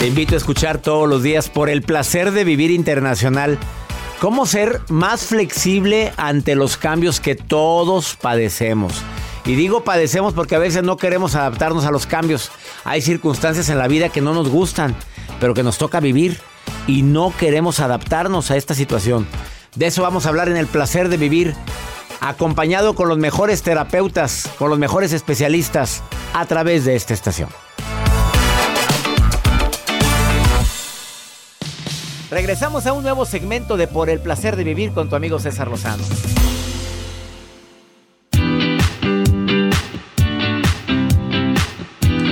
Te invito a escuchar todos los días por el placer de vivir internacional. Cómo ser más flexible ante los cambios que todos padecemos. Y digo padecemos porque a veces no queremos adaptarnos a los cambios. Hay circunstancias en la vida que no nos gustan, pero que nos toca vivir y no queremos adaptarnos a esta situación. De eso vamos a hablar en el placer de vivir, acompañado con los mejores terapeutas, con los mejores especialistas a través de esta estación. Regresamos a un nuevo segmento de Por el placer de vivir con tu amigo César Lozano.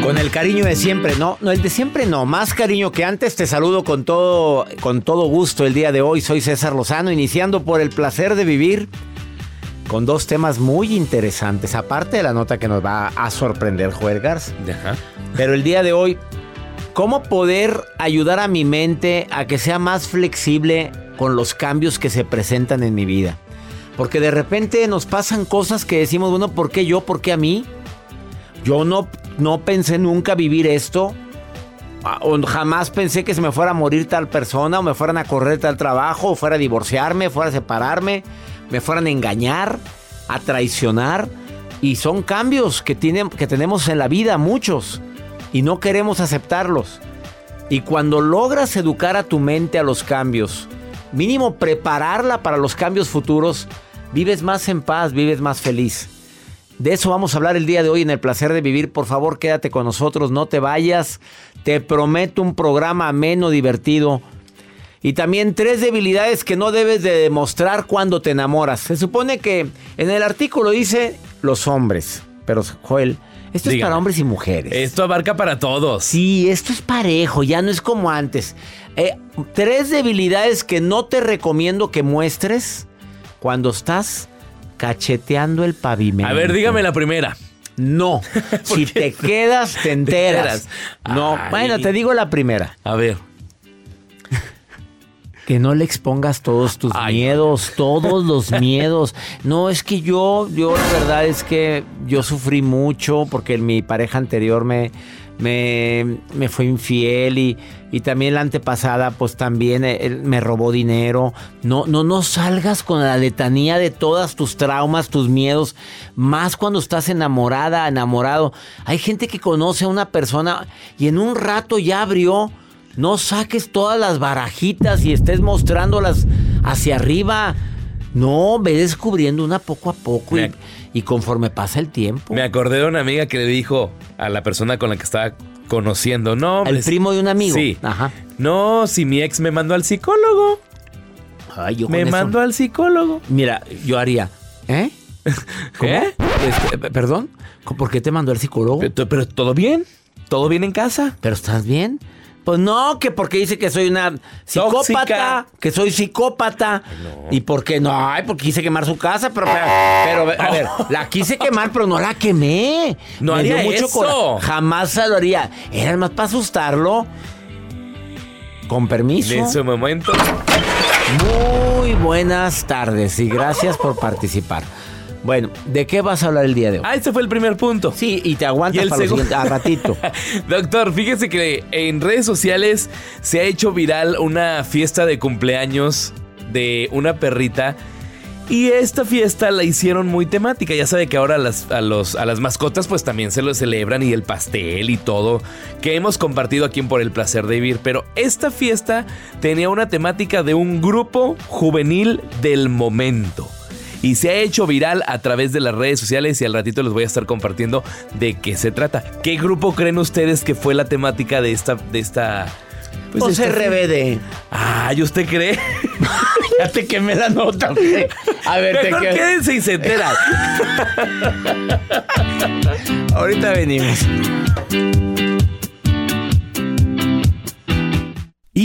Con el cariño de siempre, no, no, el de siempre no, más cariño que antes. Te saludo con todo, con todo gusto el día de hoy. Soy César Lozano, iniciando por el placer de vivir con dos temas muy interesantes, aparte de la nota que nos va a sorprender, Juergars. Pero el día de hoy ¿Cómo poder ayudar a mi mente a que sea más flexible con los cambios que se presentan en mi vida? Porque de repente nos pasan cosas que decimos, bueno, ¿por qué yo? ¿Por qué a mí? Yo no, no pensé nunca vivir esto. Ah, o jamás pensé que se me fuera a morir tal persona, o me fueran a correr tal trabajo, o fuera a divorciarme, fuera a separarme, me fueran a engañar, a traicionar. Y son cambios que, tienen, que tenemos en la vida, muchos y no queremos aceptarlos. Y cuando logras educar a tu mente a los cambios, mínimo prepararla para los cambios futuros, vives más en paz, vives más feliz. De eso vamos a hablar el día de hoy en el placer de vivir. Por favor, quédate con nosotros, no te vayas. Te prometo un programa ameno, divertido. Y también tres debilidades que no debes de demostrar cuando te enamoras. Se supone que en el artículo dice los hombres, pero Joel, esto es para hombres y mujeres. Esto abarca para todos. Sí, esto es parejo, ya no es como antes. Eh, tres debilidades que no te recomiendo que muestres cuando estás cacheteando el pavimento. A ver, dígame la primera. No. si te quedas, te enteras. No. Bueno, te digo la primera. A ver. Que no le expongas todos tus miedos, todos los miedos. No, es que yo, yo la verdad es que yo sufrí mucho porque mi pareja anterior me, me, me fue infiel y, y, también la antepasada pues también eh, él me robó dinero. No, no, no salgas con la letanía de todas tus traumas, tus miedos, más cuando estás enamorada, enamorado. Hay gente que conoce a una persona y en un rato ya abrió no saques todas las barajitas y estés mostrándolas hacia arriba. No, ve descubriendo una poco a poco y, conforme pasa el tiempo. Me acordé de una amiga que le dijo a la persona con la que estaba conociendo, no. El primo de un amigo. Sí. Ajá. No, si mi ex me mandó al psicólogo. Ay, yo me mandó al psicólogo. Mira, yo haría, ¿eh? ¿Qué? Este, ¿Perdón? ¿Por qué te mandó al psicólogo? pero todo bien. ¿Todo bien en casa? ¿Pero estás bien? Pues no, que porque dice que soy una psicópata, que soy psicópata. ¿Y por qué no? Ay, porque quise quemar su casa, pero, pero, a ver, la quise quemar, pero no la quemé. No Me haría mucho eso. Jamás se lo haría. Era más para asustarlo. Con permiso. En su momento. Muy buenas tardes y gracias por participar. Bueno, ¿de qué vas a hablar el día de hoy? Ah, ese fue el primer punto. Sí, y te aguantas para el siguiente, a ratito. Doctor, fíjese que en redes sociales se ha hecho viral una fiesta de cumpleaños de una perrita. Y esta fiesta la hicieron muy temática. Ya sabe que ahora a las, a, los, a las mascotas pues también se lo celebran y el pastel y todo que hemos compartido aquí en Por el Placer de Vivir. Pero esta fiesta tenía una temática de un grupo juvenil del momento y se ha hecho viral a través de las redes sociales y al ratito les voy a estar compartiendo de qué se trata. ¿Qué grupo creen ustedes que fue la temática de esta... De esta pues o RBD. Ah, ¿y usted cree? ya te quemé la nota. A ver, Mejor te quédense y se enteran. Ahorita venimos.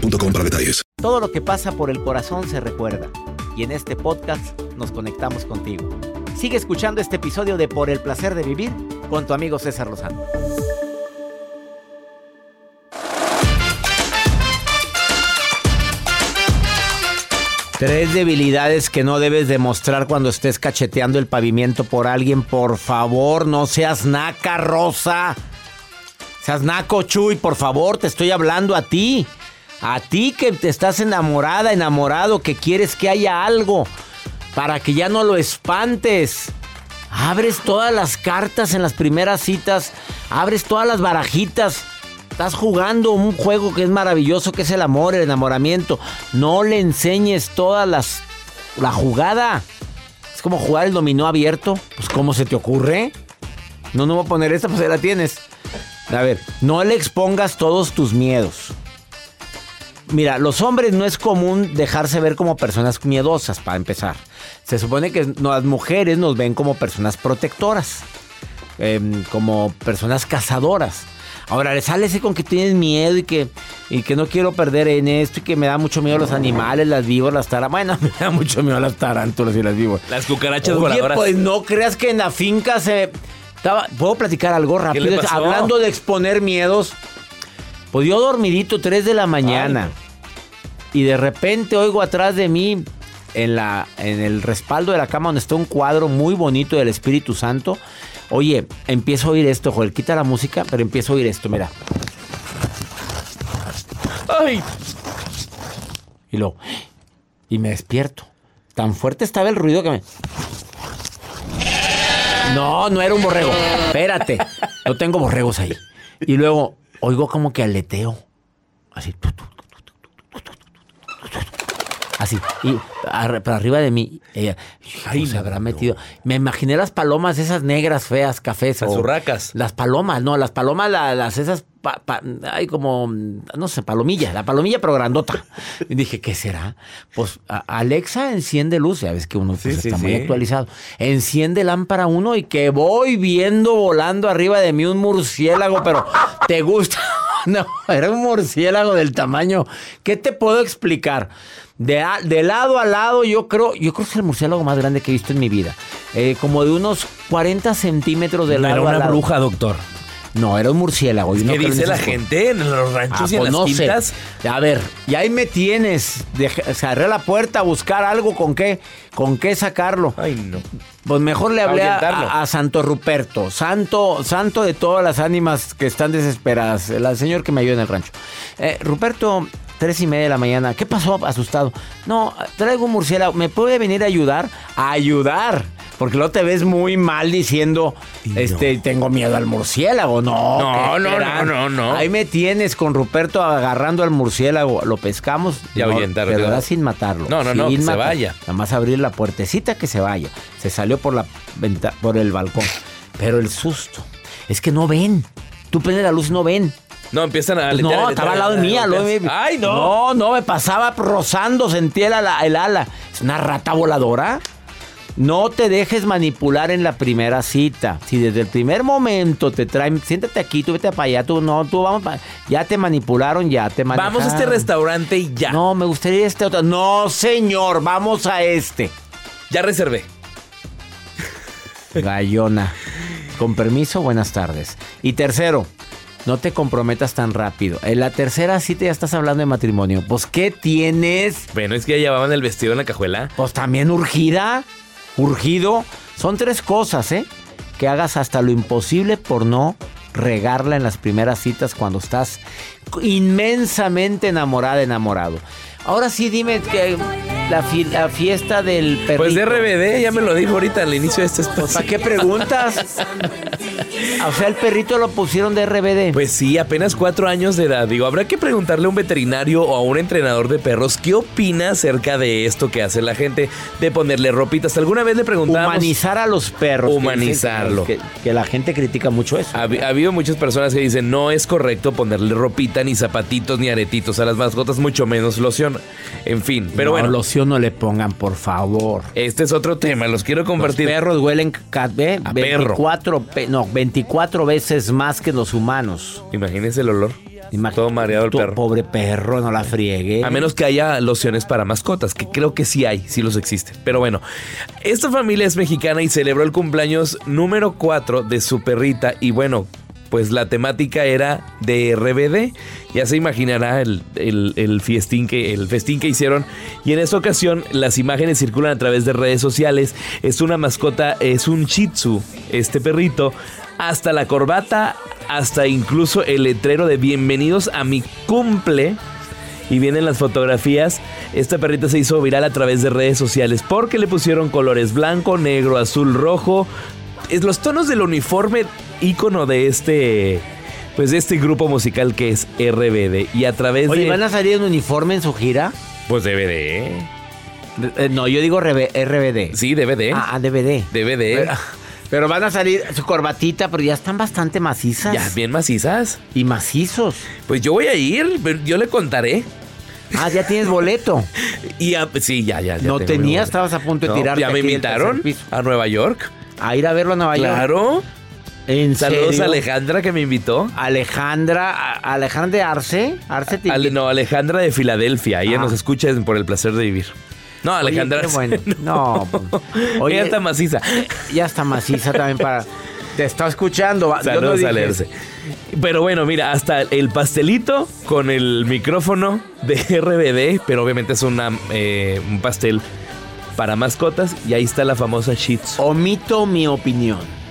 para detalles. Todo lo que pasa por el corazón se recuerda. Y en este podcast nos conectamos contigo. Sigue escuchando este episodio de Por el placer de vivir con tu amigo César Lozano. Tres debilidades que no debes demostrar cuando estés cacheteando el pavimento por alguien. Por favor, no seas naca, Rosa. Seas naco, Chuy, por favor, te estoy hablando a ti. A ti que te estás enamorada, enamorado, que quieres que haya algo para que ya no lo espantes. Abres todas las cartas en las primeras citas, abres todas las barajitas. Estás jugando un juego que es maravilloso, que es el amor, el enamoramiento. No le enseñes todas las la jugada. Es como jugar el dominó abierto. Pues ¿cómo se te ocurre? No, no voy a poner esta, pues ahí la tienes. A ver, no le expongas todos tus miedos. Mira, los hombres no es común dejarse ver como personas miedosas, para empezar. Se supone que las mujeres nos ven como personas protectoras, em, como personas cazadoras. Ahora, le sale ese con que tienes miedo y que, y que no quiero perder en esto y que me da mucho miedo los animales, las víboras, las tarántulas. Bueno, me da mucho miedo las tarántulas y las víboras. Las cucarachas Oye, voladoras. pues no creas que en la finca se... ¿Puedo platicar algo rápido? Hablando de exponer miedos. Pues yo dormidito, 3 de la mañana y de repente oigo atrás de mí en, la, en el respaldo de la cama donde está un cuadro muy bonito del Espíritu Santo. Oye, empiezo a oír esto, Joel. Quita la música, pero empiezo a oír esto, mira. ¡Ay! Y luego, y me despierto. Tan fuerte estaba el ruido que me. No, no era un borrego. Espérate. Yo tengo borregos ahí. Y luego oigo como que aleteo. Así. Así. Y para arriba de mí, ella, ay, se habrá metido. Me imaginé las palomas esas negras, feas, cafés. Las urracas. Las palomas, no, las palomas, las esas, hay como, no sé, palomilla, la palomilla pero grandota. y dije, ¿qué será? Pues Alexa enciende luz, ya ves que uno pues, está muy actualizado. Enciende lámpara uno y que voy viendo volando arriba de mí un murciélago, pero ¿te gusta? no, era un murciélago del tamaño. ¿Qué te puedo explicar? De, lado a lado, yo creo, yo creo que es el murciélago más grande que he visto en mi vida. Eh, como de unos 40 centímetros de lado era una bruja, doctor. No, era un murciélago. ¿Qué dice la gente en los ranchos ah, y en pues las quintas? A ver, y ahí me tienes. cerré la puerta a buscar algo con qué, con qué sacarlo. Ay, no. Pues mejor le hablé a, Santo Ruperto, santo, santo de todas las ánimas que están desesperadas, el señor que me ayuda en el rancho. Eh, Ruperto, tres y media de la mañana, ¿qué pasó? Asustado. No, traigo un murciélago, ¿me puede venir a ayudar? A ayudar. Porque luego te ves muy mal diciendo, este, tengo miedo al murciélago. No, no, no, no, no, no, Ahí me tienes con Ruperto agarrando al murciélago. Lo pescamos. Y no, Pero sin matarlo. No, no, no, que se vaya. Nada más abrir la puertecita que se vaya. Se salió por la venta, por el balcón. Pero el susto. Es que no ven. Tú prendes la luz no ven. No, empiezan a... No, estaba al lado de mí. ¡Ay, no! No, no, me pasaba rozando, sentía el, el ala. ¿Es una rata voladora? No te dejes manipular en la primera cita. Si desde el primer momento te traen, siéntate aquí, tú vete para allá, tú no, tú vamos para, ya te manipularon, ya te manipularon. Vamos a este restaurante y ya. No, me gustaría este otro. No, señor, vamos a este. Ya reservé. Gallona. Con permiso, buenas tardes. Y tercero, no te comprometas tan rápido. En la tercera cita ya estás hablando de matrimonio. Pues, ¿qué tienes? Bueno, es que ya llevaban el vestido en la cajuela. Pues también urgida urgido. Son tres cosas, ¿eh? Que hagas hasta lo imposible por no regarla en las primeras citas cuando estás inmensamente enamorada, enamorado. Ahora sí, dime que la, fiesta del perrito. Pues de RBD, ya me lo dijo ahorita al inicio de este espacio. ¿Para qué preguntas? o sea, el perrito lo pusieron de RBD. Pues sí, apenas cuatro años de edad. Digo, habrá que preguntarle a un veterinario o a un entrenador de perros qué opina acerca de esto que hace la gente de ponerle ropitas. ¿Alguna vez le preguntamos? Humanizar a los perros. Humanizarlo. Que, la gente critica mucho eso. Ha, ha, habido muchas personas que dicen no es correcto ponerle ropita, ni zapatitos, ni aretitos a las mascotas, mucho menos loción en fin, pero no, bueno. No le pongan, por favor. Este es otro tema, los quiero compartir. Los perros huelen a 24, no, 24 veces más que los humanos. Imagínense el olor. Todo mareado el perro. Pobre perro, no la friegue. A menos que haya lociones para mascotas, que creo que sí hay, sí los existen. Pero bueno, esta familia es mexicana y celebró el cumpleaños número 4 de su perrita. Y bueno, pues la temática era de RBD. Ya se imaginará el, festín que, el festín que hicieron. Y en esta ocasión las imágenes circulan a través de redes sociales. Es una mascota, es un Shih este perrito. Hasta la corbata, hasta incluso el letrero de bienvenidos a mi cumple. Y vienen las fotografías. Esta perrita se hizo viral a través de redes sociales porque le pusieron colores blanco, negro, azul, rojo. Los tonos del uniforme ícono de este pues de este grupo musical que es RBD y a través Oye, de ¿van a salir en uniforme en su gira? Pues DVD. Eh, no, yo digo RBD. Sí, DVD. Ah, DVD. DVD. Pero, van a salir su corbatita, pero ya están bastante macizas. Ya, bien macizas. Y macizos. Pues yo voy a ir, yo le contaré. Ah, ya tienes boleto. y sí, ya, ya. no tenías, estabas a punto de tirar. Ya me invitaron a Nueva York. A ir a verlo a Nueva York. Claro. Saludos a Alejandra que me invitó. Alejandra, Alejandra Arce. Arce no, Alejandra de Filadelfia. Ella ah. nos escucha por el placer de vivir. No, Alejandra. bueno. No, Oye, ya está maciza. Ya está maciza también para. Te está escuchando. Saludos a leerse. Pero bueno, mira, hasta el pastelito con el micrófono de RBD, pero obviamente es una, eh, un pastel para mascotas y ahí está la famosa Sheets. Omito mi opinión.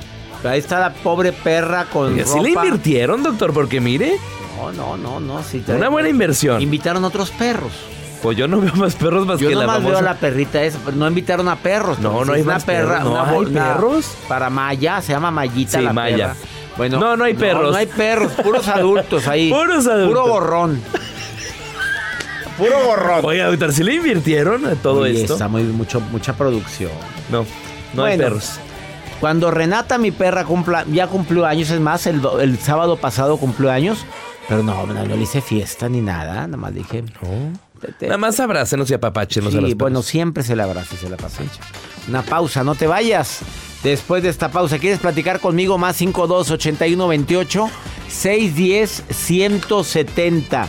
Ahí está la pobre perra con. ¿Y así le invirtieron, doctor? Porque mire. No, no, no, no. Sí, Una buena inversión. Invitaron otros perros. Pues yo no veo más perros más que la famosa. Yo veo a la perrita esa. No invitaron a perros. No, no hay una perra. No hay perros. Para Maya, se llama Mayita sí, la Maya. Bueno, no, no hay perros. No, hay perros, puros adultos ahí. puros adultos. Puro borrón. Puro borrón. Oiga, doctor, ¿sí le invirtieron a todo esto? Está muy, mucho, mucha producción. No, no hay perros. Cuando Renata, mi perra, cumpla, ya cumplió años, es más, el, el sábado pasado cumplió años, pero no, no, le hice fiesta ni nada, nada más dije... No. Nada más abrácenos y apapáchenos sí, bueno, siempre se le abraza y se le apapacha. Una pausa, no te vayas. Después de esta pausa, ¿quieres platicar conmigo? Más 52 81 28 610 170.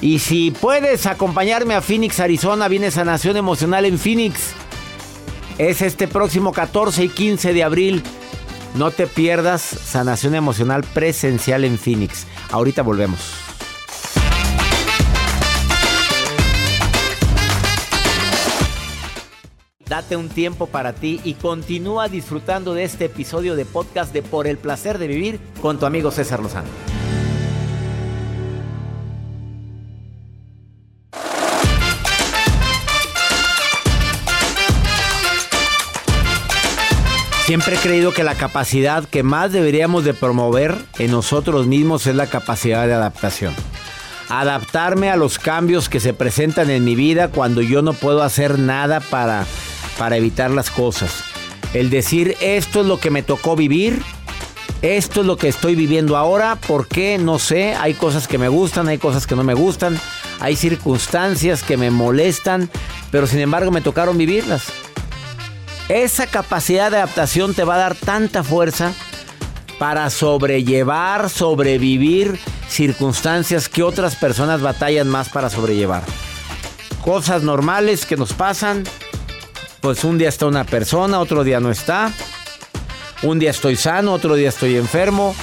Y si puedes acompañarme a Phoenix, Arizona, viene Sanación Emocional en Phoenix. Es este próximo 14 y 15 de abril. No te pierdas sanación emocional presencial en Phoenix. Ahorita volvemos. Date un tiempo para ti y continúa disfrutando de este episodio de podcast de Por el placer de vivir con tu amigo César Lozano. Siempre he creído que la capacidad que más deberíamos de promover en nosotros mismos es la capacidad de adaptación. Adaptarme a los cambios que se presentan en mi vida cuando yo no puedo hacer nada para, para evitar las cosas. El decir esto es lo que me tocó vivir, esto es lo que estoy viviendo ahora, ¿por qué? No sé, hay cosas que me gustan, hay cosas que no me gustan, hay circunstancias que me molestan, pero sin embargo me tocaron vivirlas. Esa capacidad de adaptación te va a dar tanta fuerza para sobrellevar, sobrevivir circunstancias que otras personas batallan más para sobrellevar. Cosas normales que nos pasan, pues un día está una persona, otro día no está. Un día estoy sano, otro día estoy enfermo.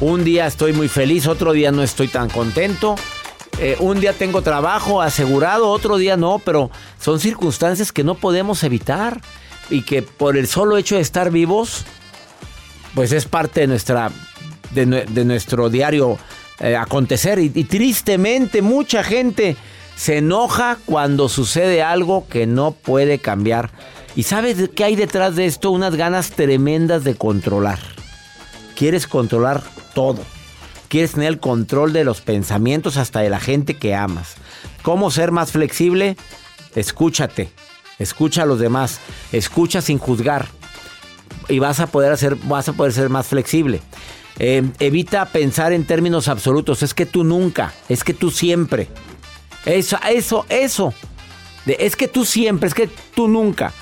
Un día estoy muy feliz, otro día no estoy tan contento. Eh, un día tengo trabajo asegurado, otro día no, pero son circunstancias que no podemos evitar y que por el solo hecho de estar vivos, pues es parte de, nuestra, de, nuestro diario eh, acontecer. Y, tristemente mucha gente se enoja cuando sucede algo que no puede cambiar. ¿Y sabes qué hay detrás de esto? Unas ganas tremendas de controlar. Quieres controlar todo. Quieres tener el control de los pensamientos hasta de la gente que amas. ¿Cómo ser más flexible? Escúchate. Escucha a los demás, escucha sin juzgar y vas a poder hacer, vas a poder ser más flexible. Eh, evita pensar en términos absolutos. Es que tú nunca, es que tú siempre. Eso, eso, eso. es que tú siempre, es que tú nunca.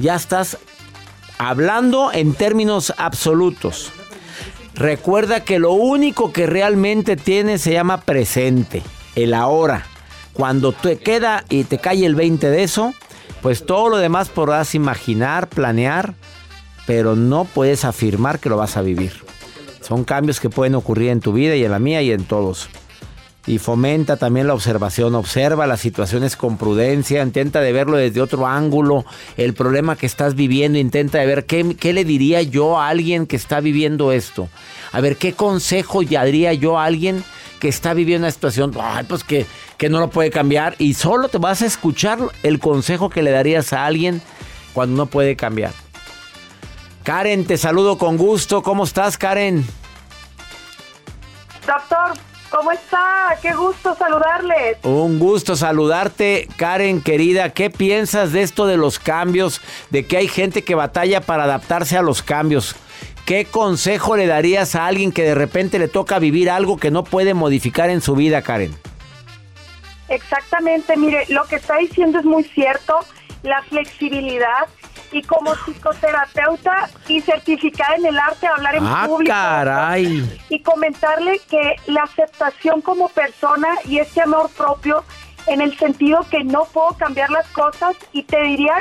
Ya estás hablando en términos absolutos. Recuerda que lo único que realmente tienes se llama presente, el ahora. Cuando te queda y te cae el 20 de eso, pues todo lo demás podrás imaginar, planear, pero no puedes afirmar que lo vas a vivir. Son cambios que pueden ocurrir en tu vida y en la mía y en todos. Y fomenta también la observación, observa las situaciones con prudencia, intenta de verlo desde otro ángulo, el problema que estás viviendo, intenta de ver qué, qué le diría yo a alguien que está viviendo esto. A ver, qué consejo daría yo a alguien que está viviendo una situación, pues que, que no lo puede cambiar y solo te vas a escuchar el consejo que le darías a alguien cuando no puede cambiar. Karen, te saludo con gusto. ¿Cómo estás, Karen? Doctor, ¿cómo está? Qué gusto saludarle. Un gusto saludarte, Karen, querida. ¿Qué piensas de esto de los cambios? De que hay gente que batalla para adaptarse a los cambios. ¿Qué consejo le darías a alguien que de repente le toca vivir algo que no puede modificar en su vida, Karen? Exactamente, mire, lo que está diciendo es muy cierto, la flexibilidad y como psicoterapeuta y certificada en el arte de hablar en ah, público. Caray. Y comentarle que la aceptación como persona y ese amor propio en el sentido que no puedo cambiar las cosas y te diría,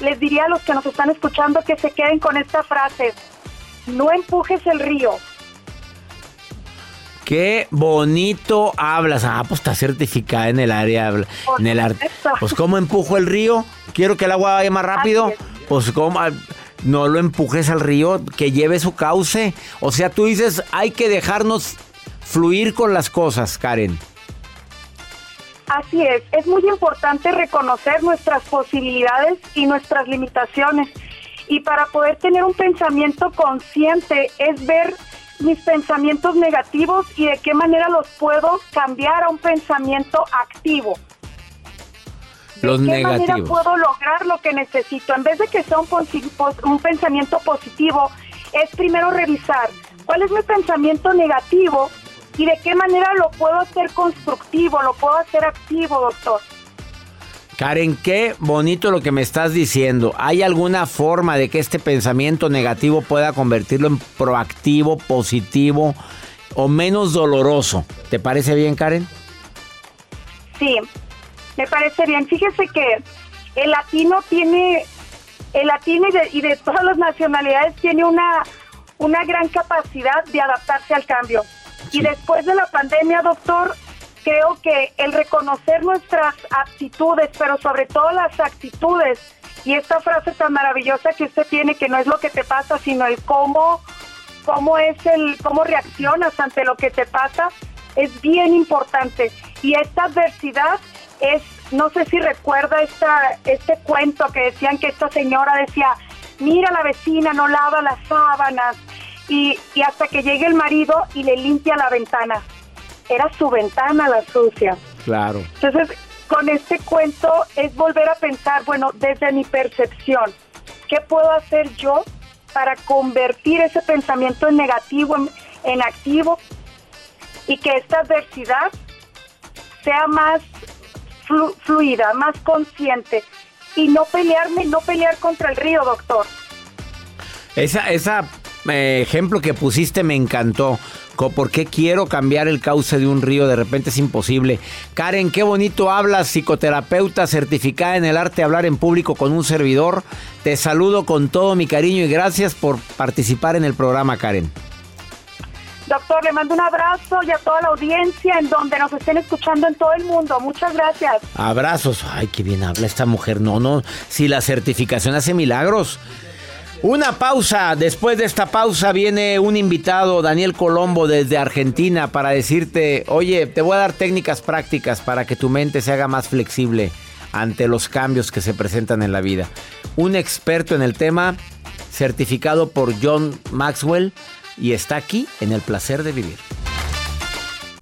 les diría a los que nos están escuchando que se queden con esta frase no empujes el río. Qué bonito hablas. Ah, pues está certificada en el área, en el arte. Pues cómo empujo el río. Quiero que el agua vaya más rápido. Pues cómo ah, no lo empujes al río, que lleve su cauce. O sea, tú dices, hay que dejarnos fluir con las cosas, Karen. Así es, es muy importante reconocer nuestras posibilidades y nuestras limitaciones y para poder tener un pensamiento consciente es ver mis pensamientos negativos y de qué manera los puedo cambiar a un pensamiento activo. ¿De qué manera puedo lograr lo que necesito? En vez de que sea un, un pensamiento positivo, es primero revisar cuál es mi pensamiento negativo y de qué manera lo puedo hacer constructivo, lo puedo hacer activo, doctor. Karen, qué bonito lo que me estás diciendo. ¿Hay alguna forma de que este pensamiento negativo pueda convertirlo en proactivo, positivo o menos doloroso? ¿Te parece bien, Karen? Sí, me parece bien. Fíjese que el latino tiene, el latino y de, todas las nacionalidades tiene una, una gran capacidad de adaptarse al cambio. Y después de la pandemia, doctor, creo que el reconocer nuestras aptitudes, pero sobre todo las actitudes, y esta frase tan maravillosa que usted tiene, que no es lo que te pasa, sino el cómo, cómo es el, cómo reaccionas ante lo que te pasa, es bien importante. Y esta adversidad es, no sé si recuerda esta, este cuento que decían que esta señora decía, mira la vecina, no lava las sábanas, y, y hasta que llegue el marido y le limpia la ventana. Era su ventana la sucia. Claro. Entonces, con este cuento es volver a pensar, bueno, desde mi percepción, ¿qué puedo hacer yo para convertir ese pensamiento en negativo, en, activo, y que esta adversidad sea más fluida, más consciente, y no pelearme, no pelear contra el río, doctor. Esa, esa eh, ejemplo que pusiste me encantó. ¿Por qué quiero cambiar el cauce de un río? De repente es imposible. Karen, qué bonito hablas, psicoterapeuta certificada en el arte de hablar en público con un servidor. Te saludo con todo mi cariño y gracias por participar en el programa, Karen. Doctor, le mando un abrazo y a toda la audiencia en donde nos estén escuchando en todo el mundo. Muchas gracias. Abrazos. Ay, qué bien habla esta mujer. No, no. Si la certificación hace milagros. Una pausa. Después de esta pausa viene un invitado, Daniel Colombo, desde Argentina, para decirte, oye, te voy a dar técnicas prácticas para que tu mente se haga más flexible ante los cambios que se presentan en la vida. Un experto en el tema, certificado por John Maxwell, y está aquí en el placer de vivir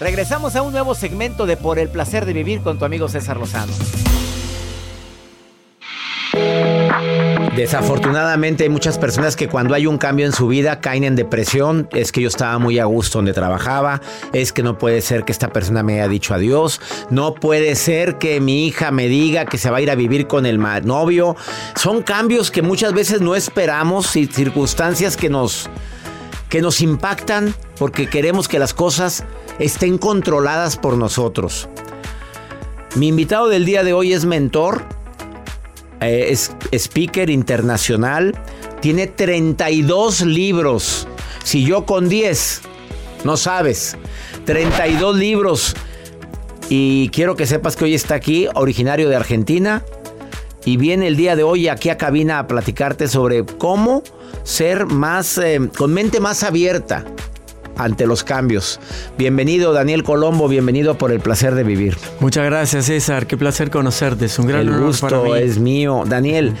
Regresamos a un nuevo segmento de Por el placer de vivir con tu amigo César Lozano. Desafortunadamente hay muchas personas que cuando hay un cambio en su vida caen en depresión. Es que yo estaba muy a gusto donde trabajaba. Es que no puede ser que esta persona me haya dicho adiós. No puede ser que mi hija me diga que se va a ir a vivir con el novio. Son cambios que muchas veces no esperamos y circunstancias que nos, que nos impactan porque queremos que las cosas estén controladas por nosotros. Mi invitado del día de hoy es mentor, eh, es speaker internacional, tiene 32 libros. Si yo con 10, no sabes, 32 libros. Y quiero que sepas que hoy está aquí, originario de Argentina, y viene el día de hoy aquí a cabina a platicarte sobre cómo ser más, eh, con mente más abierta ante los cambios. Bienvenido Daniel Colombo, bienvenido por el placer de vivir. Muchas gracias César, qué placer conocerte, es un gran el gusto es mío. Daniel,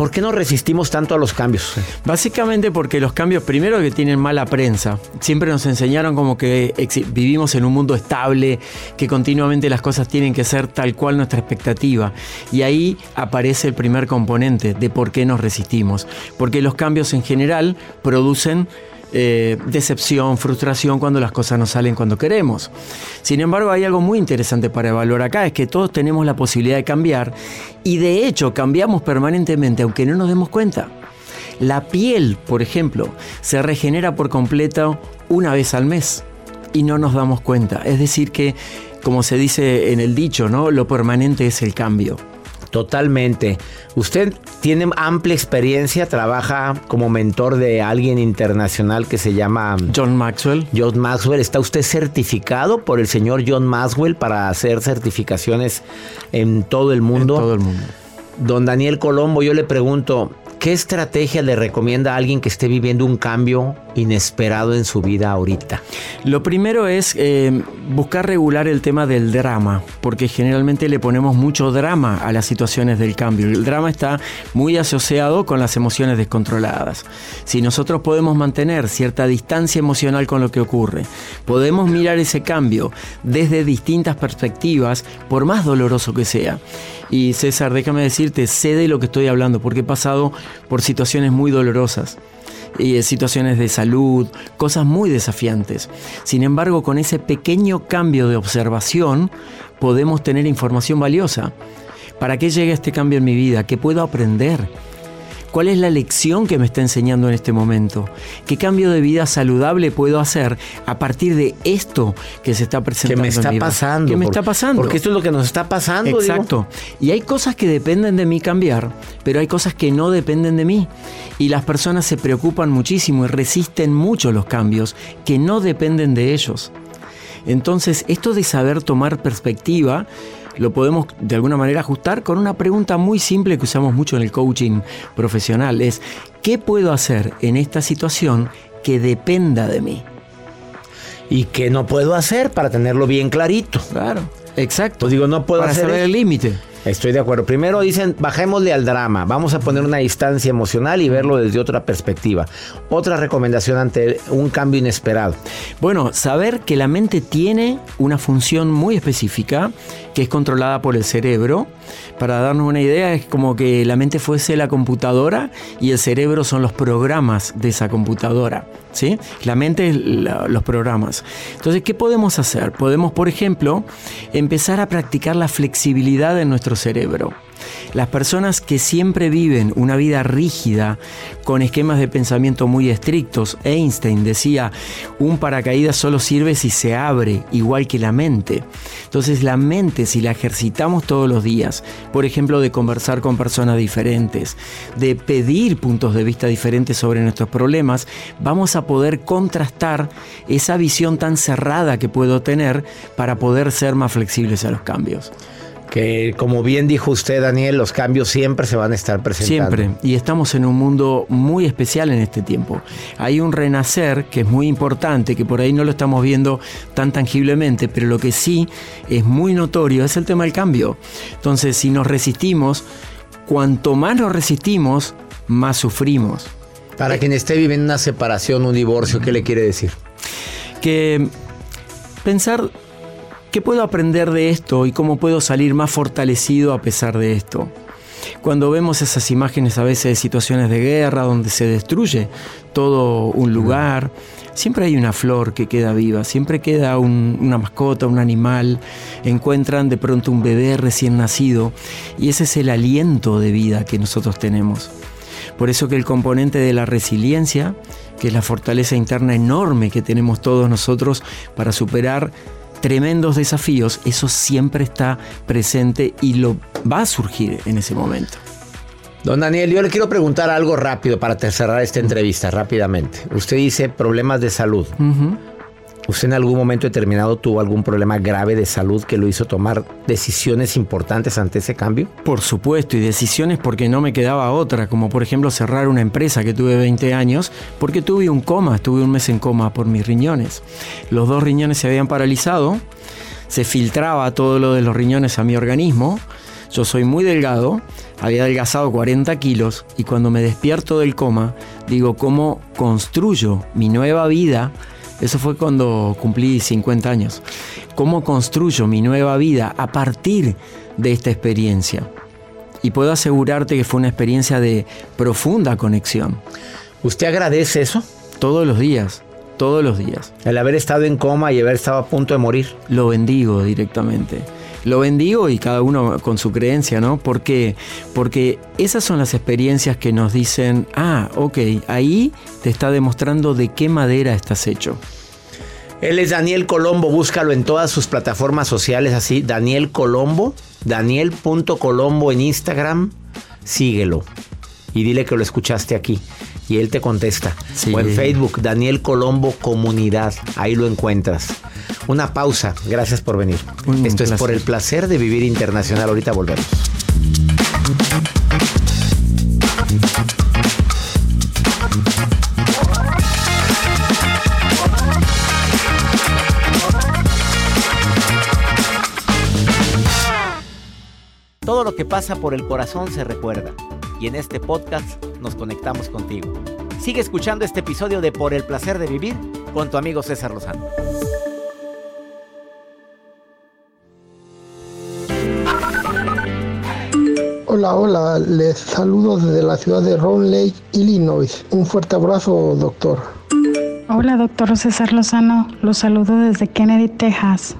¿Por qué no resistimos tanto a los cambios? Básicamente porque los cambios, primero que tienen mala prensa. Siempre nos enseñaron como que vivimos en un mundo estable, que continuamente las cosas tienen que ser tal cual nuestra expectativa. Y ahí aparece el primer componente de por qué nos resistimos. Porque los cambios en general producen eh, decepción, frustración cuando las cosas no salen cuando queremos. Sin embargo, hay algo muy interesante para evaluar acá, es que todos tenemos la posibilidad de cambiar y de hecho cambiamos permanentemente aunque no nos demos cuenta. La piel, por ejemplo, se regenera por completo una vez al mes y no nos damos cuenta. Es decir que, como se dice en el dicho, ¿no? Lo permanente es el cambio. Totalmente. Usted tiene amplia experiencia, trabaja como mentor de alguien internacional que se llama John Maxwell. John Maxwell, ¿está usted certificado por el señor John Maxwell para hacer certificaciones en todo el mundo? En todo el mundo. Don Daniel Colombo, yo le pregunto, ¿qué estrategia le recomienda a alguien que esté viviendo un cambio inesperado en su vida ahorita? Lo primero es eh, buscar regular el tema del drama, porque generalmente le ponemos mucho drama a las situaciones del cambio. El drama está muy asociado con las emociones descontroladas. Si nosotros podemos mantener cierta distancia emocional con lo que ocurre, podemos mirar ese cambio desde distintas perspectivas, por más doloroso que sea. Y César, déjame decirte, sé de lo que estoy hablando, porque he pasado por situaciones muy dolorosas y situaciones de salud, cosas muy desafiantes. Sin embargo, con ese pequeño cambio de observación podemos tener información valiosa. ¿Para qué llega este cambio en mi vida? ¿Qué puedo aprender? ¿Cuál es la lección que me está enseñando en este momento? ¿Qué cambio de vida saludable puedo hacer a partir de esto que se está presentando? Que me está pasando. ¿Qué me está pasando? Porque esto es lo que nos está pasando. Exacto. Y hay cosas que dependen de mí cambiar, pero hay cosas que no dependen de mí. Y las personas se preocupan muchísimo y resisten mucho los cambios que no dependen de ellos. Entonces, esto de saber tomar perspectiva lo podemos de alguna manera ajustar con una pregunta muy simple que usamos mucho en el coaching profesional. Es, ¿qué puedo hacer en esta situación que dependa de mí? ¿Y qué no puedo hacer para tenerlo bien clarito? Claro, exacto. Pues digo, no puedo para hacer saber el límite. Estoy de acuerdo. Primero dicen, bajémosle al drama, vamos a poner una distancia emocional y verlo desde otra perspectiva. Otra recomendación ante un cambio inesperado. Bueno, saber que la mente tiene una función muy específica que es controlada por el cerebro. Para darnos una idea, es como que la mente fuese la computadora y el cerebro son los programas de esa computadora. ¿sí? La mente es los programas. Entonces, ¿qué podemos hacer? Podemos, por ejemplo, empezar a practicar la flexibilidad en nuestro cerebro. Las personas que siempre viven una vida rígida, con esquemas de pensamiento muy estrictos, Einstein decía, un paracaídas solo sirve si se abre, igual que la mente. Entonces la mente, si la ejercitamos todos los días, por ejemplo, de conversar con personas diferentes, de pedir puntos de vista diferentes sobre nuestros problemas, vamos a poder contrastar esa visión tan cerrada que puedo tener para poder ser más flexibles a los cambios. Que como bien dijo usted, Daniel, los cambios siempre se van a estar presentando. Siempre. Y estamos en un mundo muy especial en este tiempo. Hay un renacer que es muy importante, que por ahí no lo estamos viendo tan tangiblemente, pero lo que sí es muy notorio es el tema del cambio. Entonces, si nos resistimos, cuanto más nos resistimos, más sufrimos. Para quien esté viviendo una separación, un divorcio, ¿qué le quiere decir? que pensar qué puedo aprender de esto y cómo puedo salir más fortalecido a pesar de esto. Cuando vemos esas imágenes a veces de situaciones de guerra donde se destruye todo un lugar, siempre hay una flor que queda viva, siempre queda un- una mascota, un animal, encuentran de pronto un bebé recién nacido y ese es el aliento de vida que nosotros tenemos. Por eso que el componente de la resiliencia, que es la fortaleza interna enorme que tenemos todos nosotros para superar tremendos desafíos, eso siempre está presente y lo va a surgir en ese momento. Don Daniel, yo le quiero preguntar algo rápido para cerrar esta entrevista rápidamente. Usted dice problemas de salud. ¿Usted en algún momento determinado tuvo algún problema grave de salud que lo hizo tomar decisiones importantes ante ese cambio? Por supuesto, y decisiones porque no me quedaba otra, como por ejemplo cerrar una empresa que tuve 20 años, porque tuve un coma, estuve un mes en coma por mis riñones. Los dos riñones se habían paralizado, se filtraba todo lo de los riñones a mi organismo, yo soy muy delgado, había adelgazado 40 kilos y cuando me despierto del coma, digo, ¿cómo construyo mi nueva vida? Eso fue cuando cumplí 50 años. ¿Cómo construyo mi nueva vida a partir de esta experiencia? Y puedo asegurarte que fue una experiencia de profunda conexión. ¿Usted agradece eso? Todos los días, todos los días. El haber estado en coma y haber estado a punto de morir. Lo bendigo directamente. Lo bendigo y cada uno con su creencia, ¿no? ¿Por qué? Porque esas son las experiencias que nos dicen, ah, ok, ahí te está demostrando de qué madera estás hecho. Él es Daniel Colombo, búscalo en todas sus plataformas sociales así, Daniel Colombo, daniel.colombo en Instagram, síguelo y dile que lo escuchaste aquí y él te contesta. Sí. O en Facebook, Daniel Colombo Comunidad, ahí lo encuentras una pausa. Gracias por venir. Esto es por el placer de vivir internacional. Ahorita volvemos. Todo lo que pasa por el corazón se recuerda y en este podcast nos conectamos contigo. Sigue escuchando este episodio de Por el placer de vivir con tu amigo César Lozano. Hola, hola, les saludo desde la ciudad de Round Lake, Illinois. Un fuerte abrazo, doctor. Hola, doctor César Lozano. Los saludo desde Kennedy, Texas.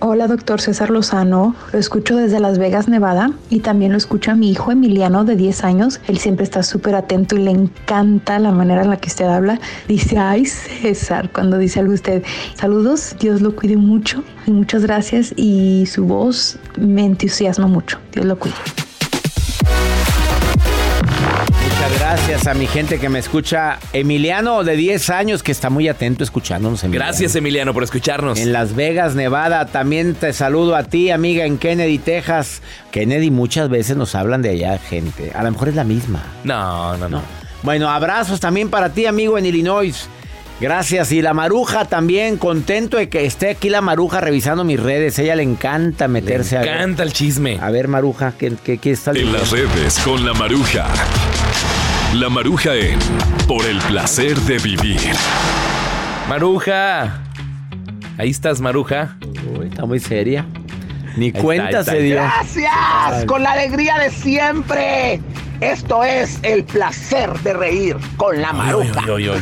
Hola, doctor César Lozano. Lo escucho desde Las Vegas, Nevada. Y también lo escucha mi hijo Emiliano, de 10 años. Él siempre está súper atento y le encanta la manera en la que usted habla. Dice, ay, César, cuando dice algo usted. Saludos, Dios lo cuide mucho. Y muchas gracias. Y su voz me entusiasma mucho. Dios lo cuide. Gracias a mi gente que me escucha. Emiliano, de 10 años, que está muy atento escuchándonos. Emiliano. Gracias, Emiliano, por escucharnos. En Las Vegas, Nevada. También te saludo a ti, amiga, en Kennedy, Texas. Kennedy, muchas veces nos hablan de allá, gente. A lo mejor es la misma. No, no, no. Bueno, abrazos también para ti, amigo, en Illinois. Gracias. Y la Maruja también, contento de que esté aquí la Maruja revisando mis redes. A ella le encanta meterse Le encanta el chisme. A ver, Maruja, ¿qué, qué, qué está En las redes con la Maruja. La Maruja en Por el placer de vivir. Maruja. Ahí estás, Maruja. Uy, está muy seria. Ni Ahí cuenta está, se dio. Gracias, con la alegría de siempre. Esto es el placer de reír con la maruja. Oy, oy.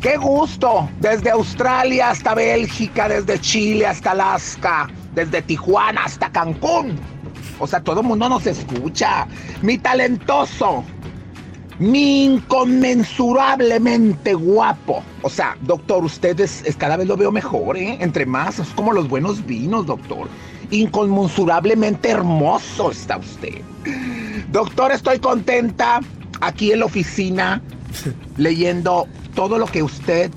Qué gusto. Desde Australia hasta Bélgica, desde Chile hasta Alaska, desde Tijuana hasta Cancún. O sea, todo el mundo nos escucha. Mi talentoso, mi inconmensurablemente guapo. O sea, doctor, usted es, es- cada vez lo veo mejor, ¿eh? Entre más, es como los buenos vinos, doctor. Inconmensurablemente hermoso está usted. Doctor, estoy contenta aquí en la oficina leyendo todo lo que usted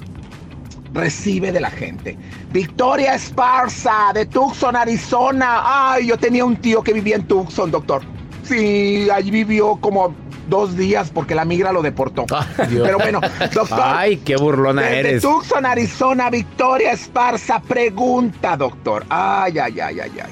recibe de la gente. Victoria Esparza, de Tucson, Arizona. Ay, yo tenía un tío que vivía en Tucson, doctor. Sí, allí vivió como dos días porque la migra lo deportó. Dios. Pero bueno, doctor. Ay, qué burlona Desde eres. Tucson, Arizona, Victoria Esparza pregunta, doctor. Ay, ay, ay, ay, ay.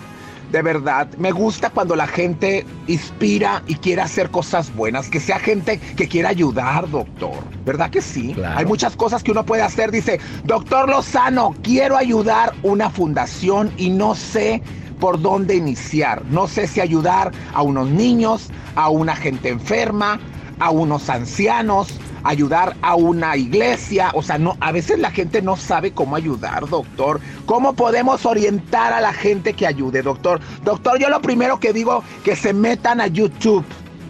De verdad, me gusta cuando la gente inspira y quiere hacer cosas buenas, que sea gente que quiera ayudar, doctor. ¿Verdad que sí? Claro. Hay muchas cosas que uno puede hacer. Dice, doctor Lozano, quiero ayudar una fundación y no sé por dónde iniciar. No sé si ayudar a unos niños, a una gente enferma, a unos ancianos, ayudar a una iglesia. O sea, no, a veces la gente no sabe cómo ayudar, doctor. ¿Cómo podemos orientar a la gente que ayude, doctor? Doctor, yo lo primero que digo, que se metan a YouTube.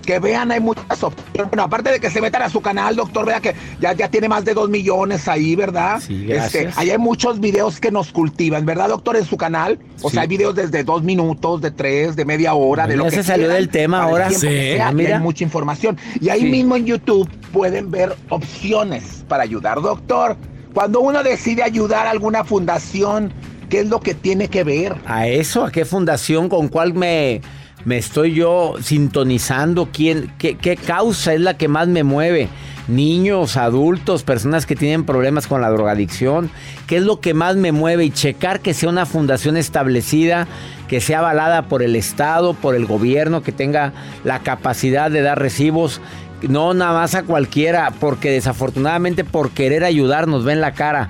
Que vean, hay muchas opciones. Bueno, aparte de que se metan a su canal, doctor, vea que ya, ya tiene más de dos millones ahí, ¿verdad? Este, Sí, gracias. ahí hay muchos videos que nos cultivan, ¿verdad, doctor? En su canal. O Sí. sea, hay videos desde dos minutos, de tres, de media hora, de Ya lo que se salió quieran, del tema ahora. Sí. sea, Ah, mira. hay mucha información. Y ahí Sí. mismo en YouTube pueden ver opciones para ayudar. Doctor, cuando uno decide ayudar a alguna fundación, ¿qué es lo que tiene que ver? ¿A eso? ¿A qué fundación? ¿Con cuál me, me estoy yo sintonizando? ¿Quién, qué, qué causa es la que más me mueve? Niños, adultos, personas que tienen problemas con la drogadicción. ¿Qué es lo que más me mueve? Y checar que sea una fundación establecida, que sea avalada por el Estado, por el gobierno, que tenga la capacidad de dar recibos. No nada más a cualquiera, porque desafortunadamente por querer ayudar nos ven la cara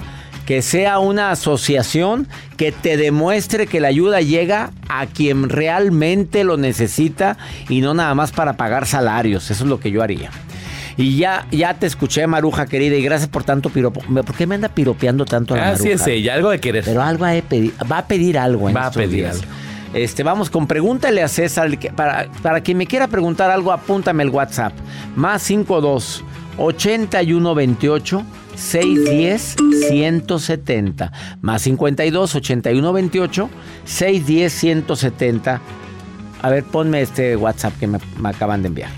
que sea una asociación que te demuestre que la ayuda llega a quien realmente lo necesita y no nada más para pagar salarios. Eso es lo que yo haría. Y ya, ya te escuché, Maruja querida, y gracias por tanto piropo. ¿Por qué me anda piropeando tanto la Así Maruja? es ella, algo de querer. Pero algo de pedir- va a pedir algo en Va a pedir días. algo. Este, vamos con pregúntale a César. Para, para quien me quiera preguntar algo, apúntame el WhatsApp. Más 52 81 28 610 170. Más 52 81 28 610 170. A ver, ponme este WhatsApp que me, acaban de enviar.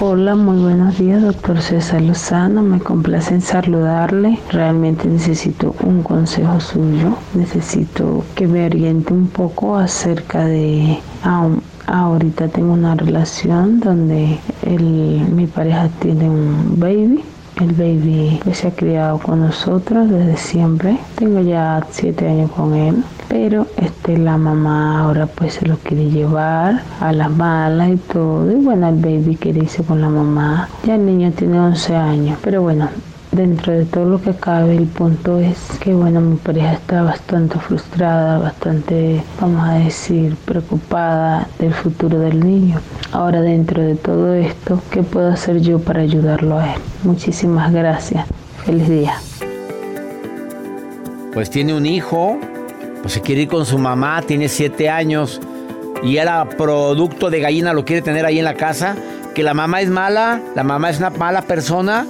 Hola, muy buenos días, doctor César Lozano. Me complace en saludarle. Realmente necesito un consejo suyo. Necesito que me oriente un poco acerca de... ah, ahorita tengo una relación donde mi pareja tiene un baby El baby se ha criado con nosotros desde siempre. Tengo ya siete años con él. Pero este, la mamá ahora pues se lo quiere llevar a las malas y todo. Y bueno, el baby quiere irse con la mamá. Ya el niño tiene 11 años. Pero bueno, dentro de todo lo que cabe, el punto es que, bueno, mi pareja está bastante frustrada, bastante, vamos a decir, preocupada del futuro del niño. Ahora, dentro de todo esto, ¿qué puedo hacer yo para ayudarlo a él? Muchísimas gracias. Feliz día. Pues tiene un hijo, pues se quiere ir con su mamá, tiene siete años y era producto de gallina, lo quiere tener ahí en la casa. Que la mamá es mala, la mamá es una mala persona,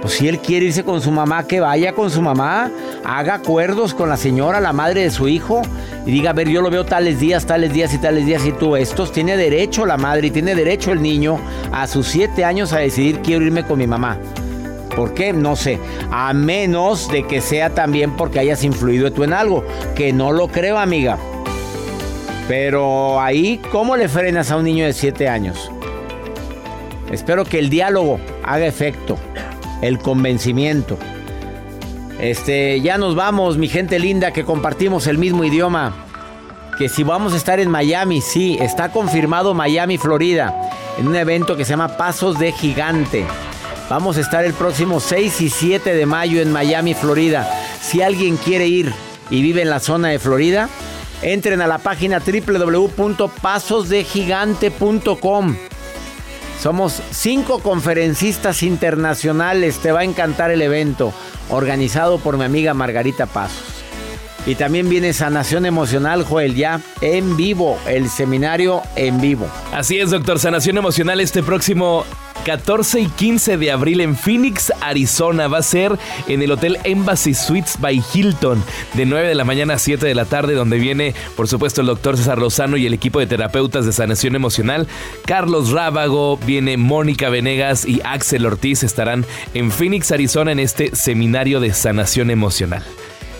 pues si él quiere irse con su mamá, que vaya con su mamá, haga acuerdos con la señora, la madre de su hijo, y diga, a ver, yo lo veo tales días, tales días y tales días, y tú estos, tiene derecho la madre y tiene derecho el niño a sus siete años a decidir, quiero irme con mi mamá. ¿Por qué? No sé. A menos de que sea también porque hayas influido tú en algo, que no lo creo, amiga. Pero ahí, ¿cómo le frenas a un niño de siete años? Espero que el diálogo haga efecto el convencimiento. Este, ya nos vamos, mi gente linda, que compartimos el mismo idioma. Que si vamos a estar en Miami, sí, está confirmado Miami, Florida, en un evento que se llama Pasos de Gigante. Vamos a estar el próximo 6 y 7 de mayo en Miami, Florida. Si alguien quiere ir y vive en la zona de Florida, entren a la página www.pasosdegigante.com. Somos cinco conferencistas internacionales. Te va a encantar el evento, organizado por mi amiga Margarita Pasos. Y también viene Sanación Emocional, Joel, ya en vivo, el seminario en vivo. Así es, doctor. Sanación Emocional este próximo 14 y 15 de abril en Phoenix, Arizona. Va a ser en el Hotel Embassy Suites by Hilton, de 9 de la mañana a 7 de la tarde, donde viene, por supuesto, el doctor César Lozano y el equipo de terapeutas de sanación emocional. Carlos Rábago, viene Mónica Venegas y Axel Ortiz estarán en Phoenix, Arizona, en este seminario de sanación emocional.